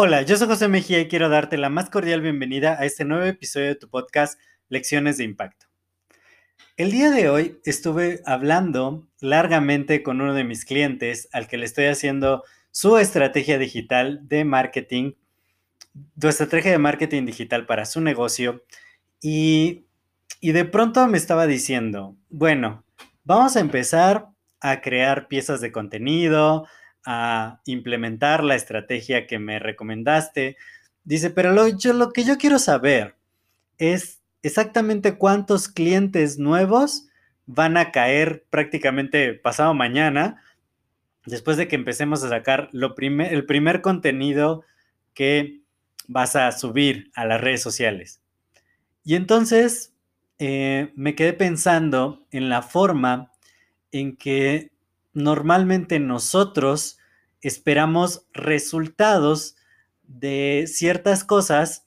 Hola, yo soy José Mejía y quiero darte la más cordial bienvenida a este nuevo episodio de tu podcast Lecciones de Impacto. El día de hoy estuve hablando largamente con uno de mis clientes al que le estoy haciendo su estrategia digital de marketing, su estrategia de marketing digital para su negocio y, y de pronto me estaba diciendo, bueno, vamos a empezar a crear piezas de contenido, a implementar la estrategia que me recomendaste. Dice, pero lo, yo, lo que yo quiero saber es exactamente cuántos clientes nuevos van a caer prácticamente pasado mañana, después de que empecemos a sacar lo el primer contenido que vas a subir a las redes sociales. Y entonces eh, me quedé pensando en la forma en que normalmente nosotros esperamos resultados de ciertas cosas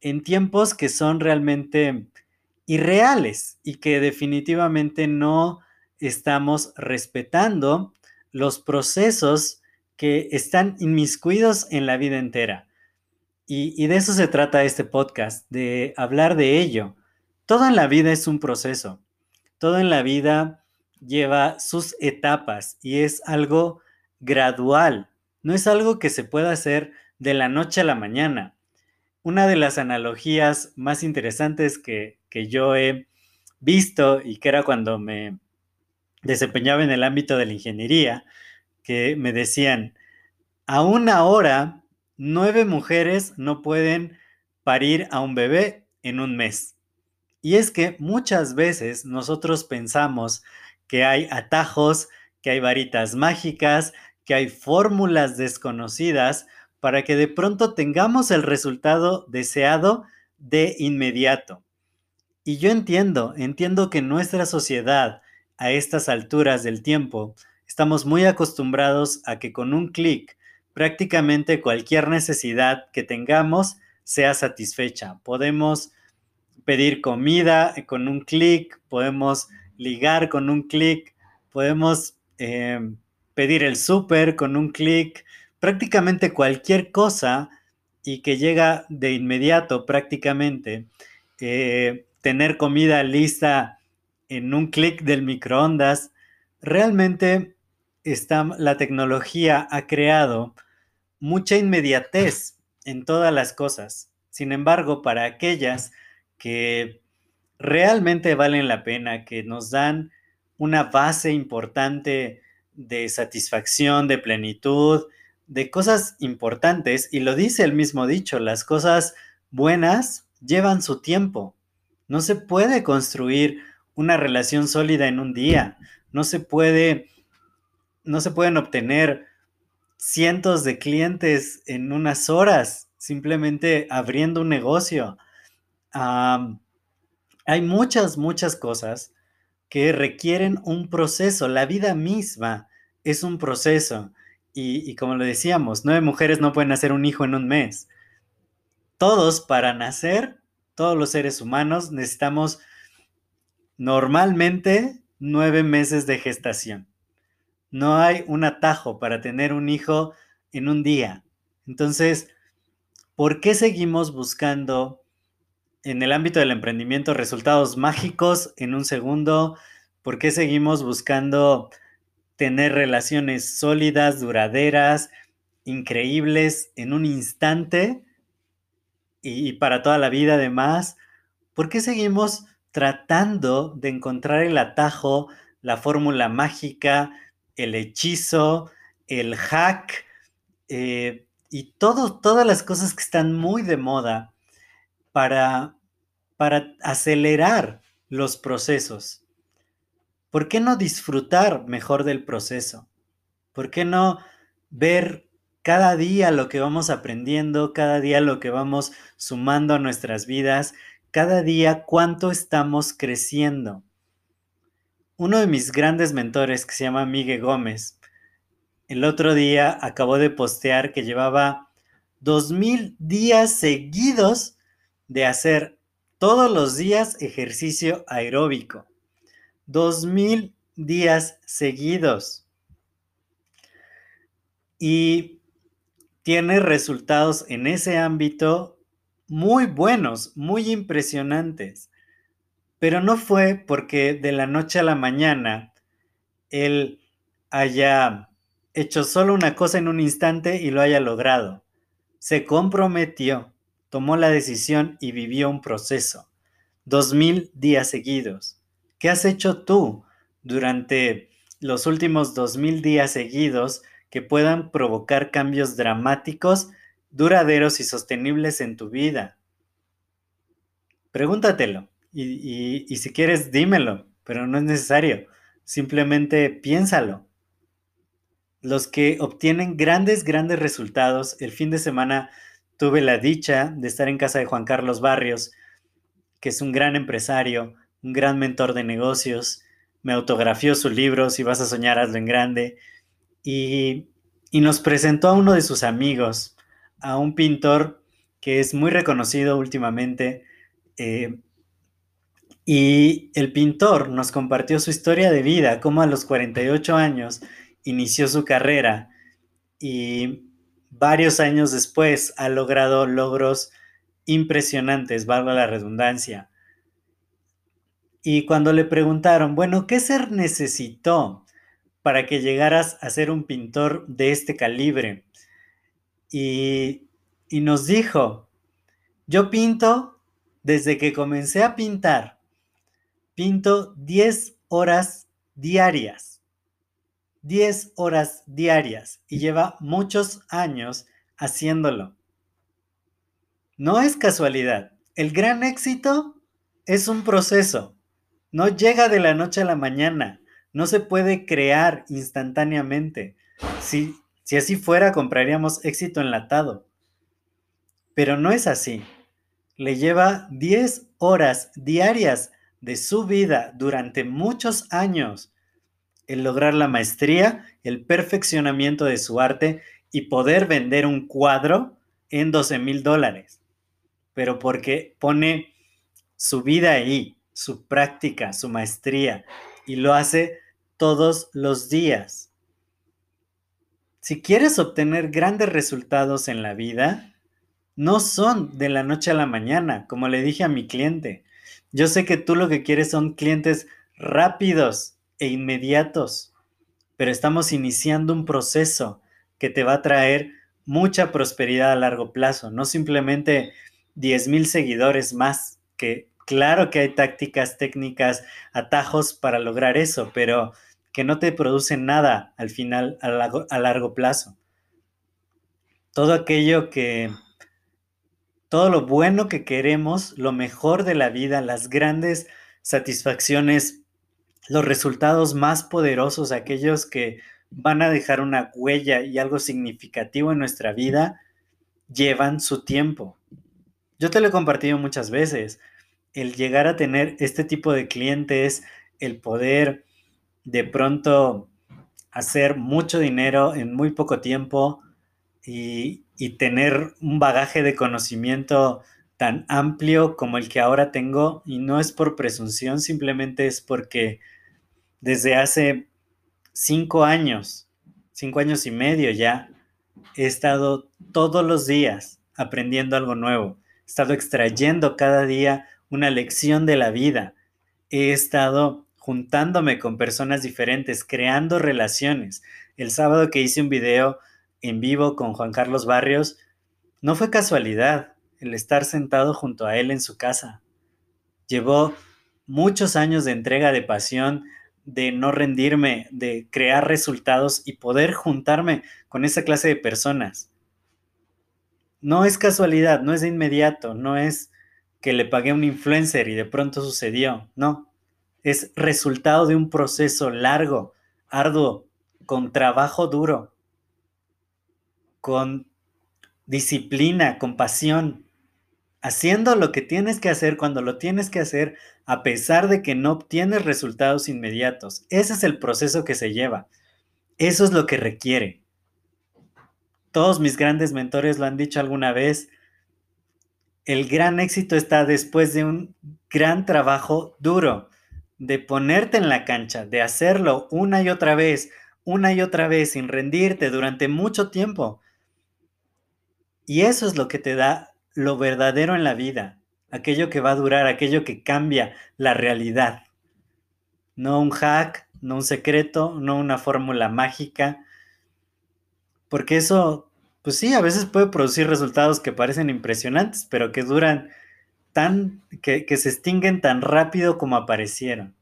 en tiempos que son realmente irreales y que definitivamente no estamos respetando los procesos que están inmiscuidos en la vida entera. Y, de eso se trata este podcast, de hablar de ello. Todo en la vida es un proceso. Todo en la vida lleva sus etapas y es algo gradual, no es algo que se pueda hacer de la noche a la mañana. Una de las analogías más interesantes que, que yo he visto y que era cuando me desempeñaba en el ámbito de la ingeniería, que me decían, a una hora, nueve mujeres no pueden parir a un bebé en un mes. Y es que muchas veces nosotros pensamos que hay atajos, que hay varitas mágicas, que hay fórmulas desconocidas para que de pronto tengamos el resultado deseado de inmediato. Y yo entiendo, entiendo que nuestra sociedad a estas alturas del tiempo estamos muy acostumbrados a que con un clic prácticamente cualquier necesidad que tengamos sea satisfecha. Podemos pedir comida con un clic, podemos ligar con un clic, podemos em, pedir el súper con un clic, prácticamente cualquier cosa y que llega de inmediato prácticamente, eh, tener comida lista en un clic del microondas, realmente está, la tecnología ha creado mucha inmediatez en todas las cosas. Sin embargo, para aquellas que realmente valen la pena, que nos dan una base importante de satisfacción, de plenitud, de cosas importantes, y lo dice el mismo dicho, las cosas buenas llevan su tiempo. No se puede construir una relación sólida en un día, no se puede, no se pueden obtener cientos de clientes en unas horas simplemente abriendo un negocio. Hay muchas, muchas cosas que requieren un proceso. La vida misma es un proceso. Y, como lo decíamos, nueve mujeres no pueden hacer un hijo en un mes. Todos para nacer, todos los seres humanos necesitamos normalmente nueve meses de gestación. No hay un atajo para tener un hijo en un día. Entonces, ¿por qué seguimos buscando en el ámbito del emprendimiento resultados mágicos en un segundo? ¿Por qué seguimos buscando tener relaciones sólidas, duraderas, increíbles en un instante y, para toda la vida además? ¿Por qué seguimos tratando de encontrar el atajo, la fórmula mágica, el hechizo, el hack eh, y todas las cosas que están muy de moda para, para acelerar los procesos? ¿Por qué no disfrutar mejor del proceso? ¿Por qué no ver cada día lo que vamos aprendiendo, cada día lo que vamos sumando a nuestras vidas, cada día cuánto estamos creciendo? Uno de mis grandes mentores, que se llama Miguel Gómez, el otro día acabó de postear que llevaba dos mil días seguidos de hacer todos los días ejercicio aeróbico. Dos mil días seguidos. Y tiene resultados en ese ámbito muy buenos, muy impresionantes. Pero no fue porque de la noche a la mañana él haya hecho solo una cosa en un instante y lo haya logrado. Se comprometió, tomó la decisión y vivió un proceso. Dos mil días seguidos. ¿Qué has hecho tú durante los últimos dos mil días seguidos que puedan provocar cambios dramáticos, duraderos y sostenibles en tu vida? Pregúntatelo y, y si quieres dímelo, pero no es necesario. Simplemente piénsalo los que obtienen grandes, grandes resultados. El fin de semana tuve la dicha de estar en casa de Juan Carlos Barrios, que es un gran empresario, un gran mentor de negocios. Me autografió su libro, Si vas a soñar, hazlo en grande. Y, nos presentó a uno de sus amigos, a un pintor que es muy reconocido últimamente. Eh, y el pintor nos compartió su historia de vida, como a los 48 años inició su carrera y varios años después ha logrado logros impresionantes, valga la redundancia. Y cuando le preguntaron, bueno, ¿qué ser necesitó para que llegaras a ser un pintor de este calibre? Y, y nos dijo, yo pinto desde que comencé a pintar, pinto 10 horas diarias 10 horas diarias y lleva muchos años haciéndolo. No es casualidad. El gran éxito es un proceso. No llega de la noche a la mañana. No se puede crear instantáneamente. Si, si así fuera, compraríamos éxito enlatado. Pero no es así. Le lleva 10 horas diarias de su vida durante muchos años el lograr la maestría, el perfeccionamiento de su arte y poder vender un cuadro en 12 mil dólares. Pero porque pone su vida ahí, su práctica, su maestría, y lo hace todos los días. Si quieres obtener grandes resultados en la vida, no son de la noche a la mañana, como le dije a mi cliente. Yo sé que tú lo que quieres son clientes rápidos, e inmediatos, pero estamos iniciando un proceso que te va a traer mucha prosperidad a largo plazo, no simplemente 10 mil seguidores más, que claro que hay tácticas, técnicas, atajos para lograr eso, pero que no te producen nada al final a largo, a largo plazo. Todo aquello que, todo lo bueno que queremos, lo mejor de la vida, las grandes satisfacciones los resultados más poderosos, aquellos que van a dejar una huella y algo significativo en nuestra vida, llevan su tiempo. Yo te lo he compartido muchas veces. El llegar a tener este tipo de clientes, el poder de pronto hacer mucho dinero en muy poco tiempo y, y tener un bagaje de conocimiento tan amplio como el que ahora tengo, y no es por presunción, simplemente es porque desde hace cinco años, cinco años y medio ya, he estado todos los días aprendiendo algo nuevo. He estado extrayendo cada día una lección de la vida. He estado juntándome con personas diferentes, creando relaciones. El sábado que hice un video en vivo con Juan Carlos Barrios, no fue casualidad el estar sentado junto a él en su casa. Llevó muchos años de entrega, de pasión, de no rendirme, de crear resultados y poder juntarme con esa clase de personas. No es casualidad, no es de inmediato, no es que le pagué a un influencer y de pronto sucedió, no, es resultado de un proceso largo, arduo, con trabajo duro, con disciplina, con pasión, haciendo lo que tienes que hacer cuando lo tienes que hacer, a pesar de que no obtienes resultados inmediatos. Ese es el proceso que se lleva. Eso es lo que requiere. Todos mis grandes mentores lo han dicho alguna vez. El gran éxito está después de un gran trabajo duro, de ponerte en la cancha, de hacerlo una y otra vez, una y otra vez, sin rendirte durante mucho tiempo. Y eso es lo que te da lo verdadero en la vida, aquello que va a durar, aquello que cambia la realidad. No un hack, no un secreto, no una fórmula mágica, porque eso, pues sí, a veces puede producir resultados que parecen impresionantes, pero que duran tan, que, que se extinguen tan rápido como aparecieron.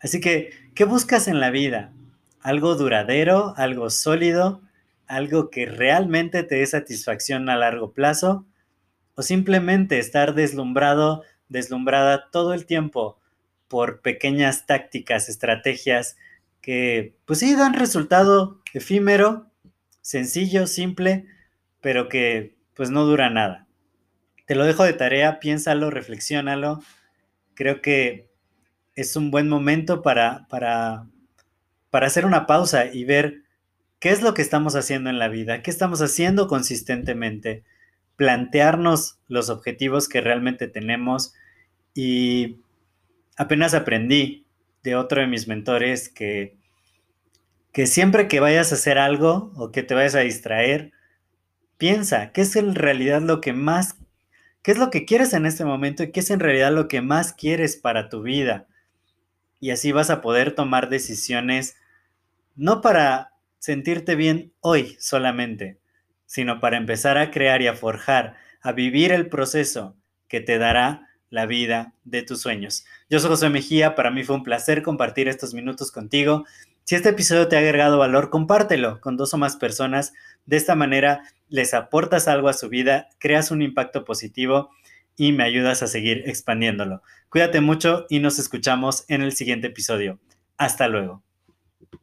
Así que, ¿qué buscas en la vida? ¿Algo duradero, algo sólido, algo que realmente te dé satisfacción a largo plazo? ¿O simplemente estar deslumbrado, deslumbrada todo el tiempo por pequeñas tácticas, estrategias que pues sí dan resultado efímero, sencillo, simple, pero que pues no dura nada. Te lo dejo de tarea, piénsalo, reflexiónalo. Creo que es un buen momento para, para, para hacer una pausa y ver qué es lo que estamos haciendo en la vida, qué estamos haciendo consistentemente, plantearnos los objetivos que realmente tenemos y apenas aprendí de otro de mis mentores que, que siempre que vayas a hacer algo o que te vayas a distraer, piensa qué es en realidad lo que más, qué es lo que quieres en este momento y qué es en realidad lo que más quieres para tu vida. Y así vas a poder tomar decisiones no para sentirte bien hoy solamente, sino para empezar a crear y a forjar, a vivir el proceso que te dará la vida de tus sueños. Yo soy José Mejía, para mí fue un placer compartir estos minutos contigo. Si este episodio te ha agregado valor, compártelo con dos o más personas. De esta manera les aportas algo a su vida, creas un impacto positivo y me ayudas a seguir expandiéndolo. Cuídate mucho y nos escuchamos en el siguiente episodio. Hasta luego.